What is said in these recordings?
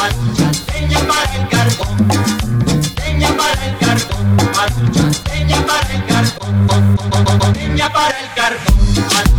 Azul chasteña para el carbón, leña para el carbón, azul chasteña para el carbón, leña para el carbón.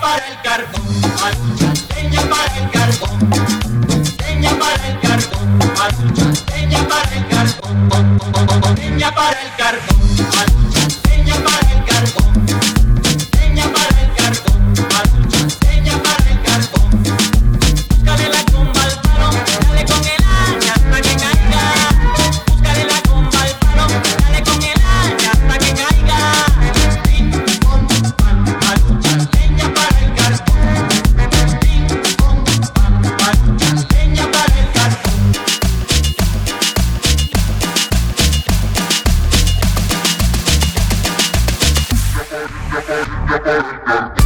para el carbón, leña para el carbón, leña para el carbón. Carbón, Ya para el carbón.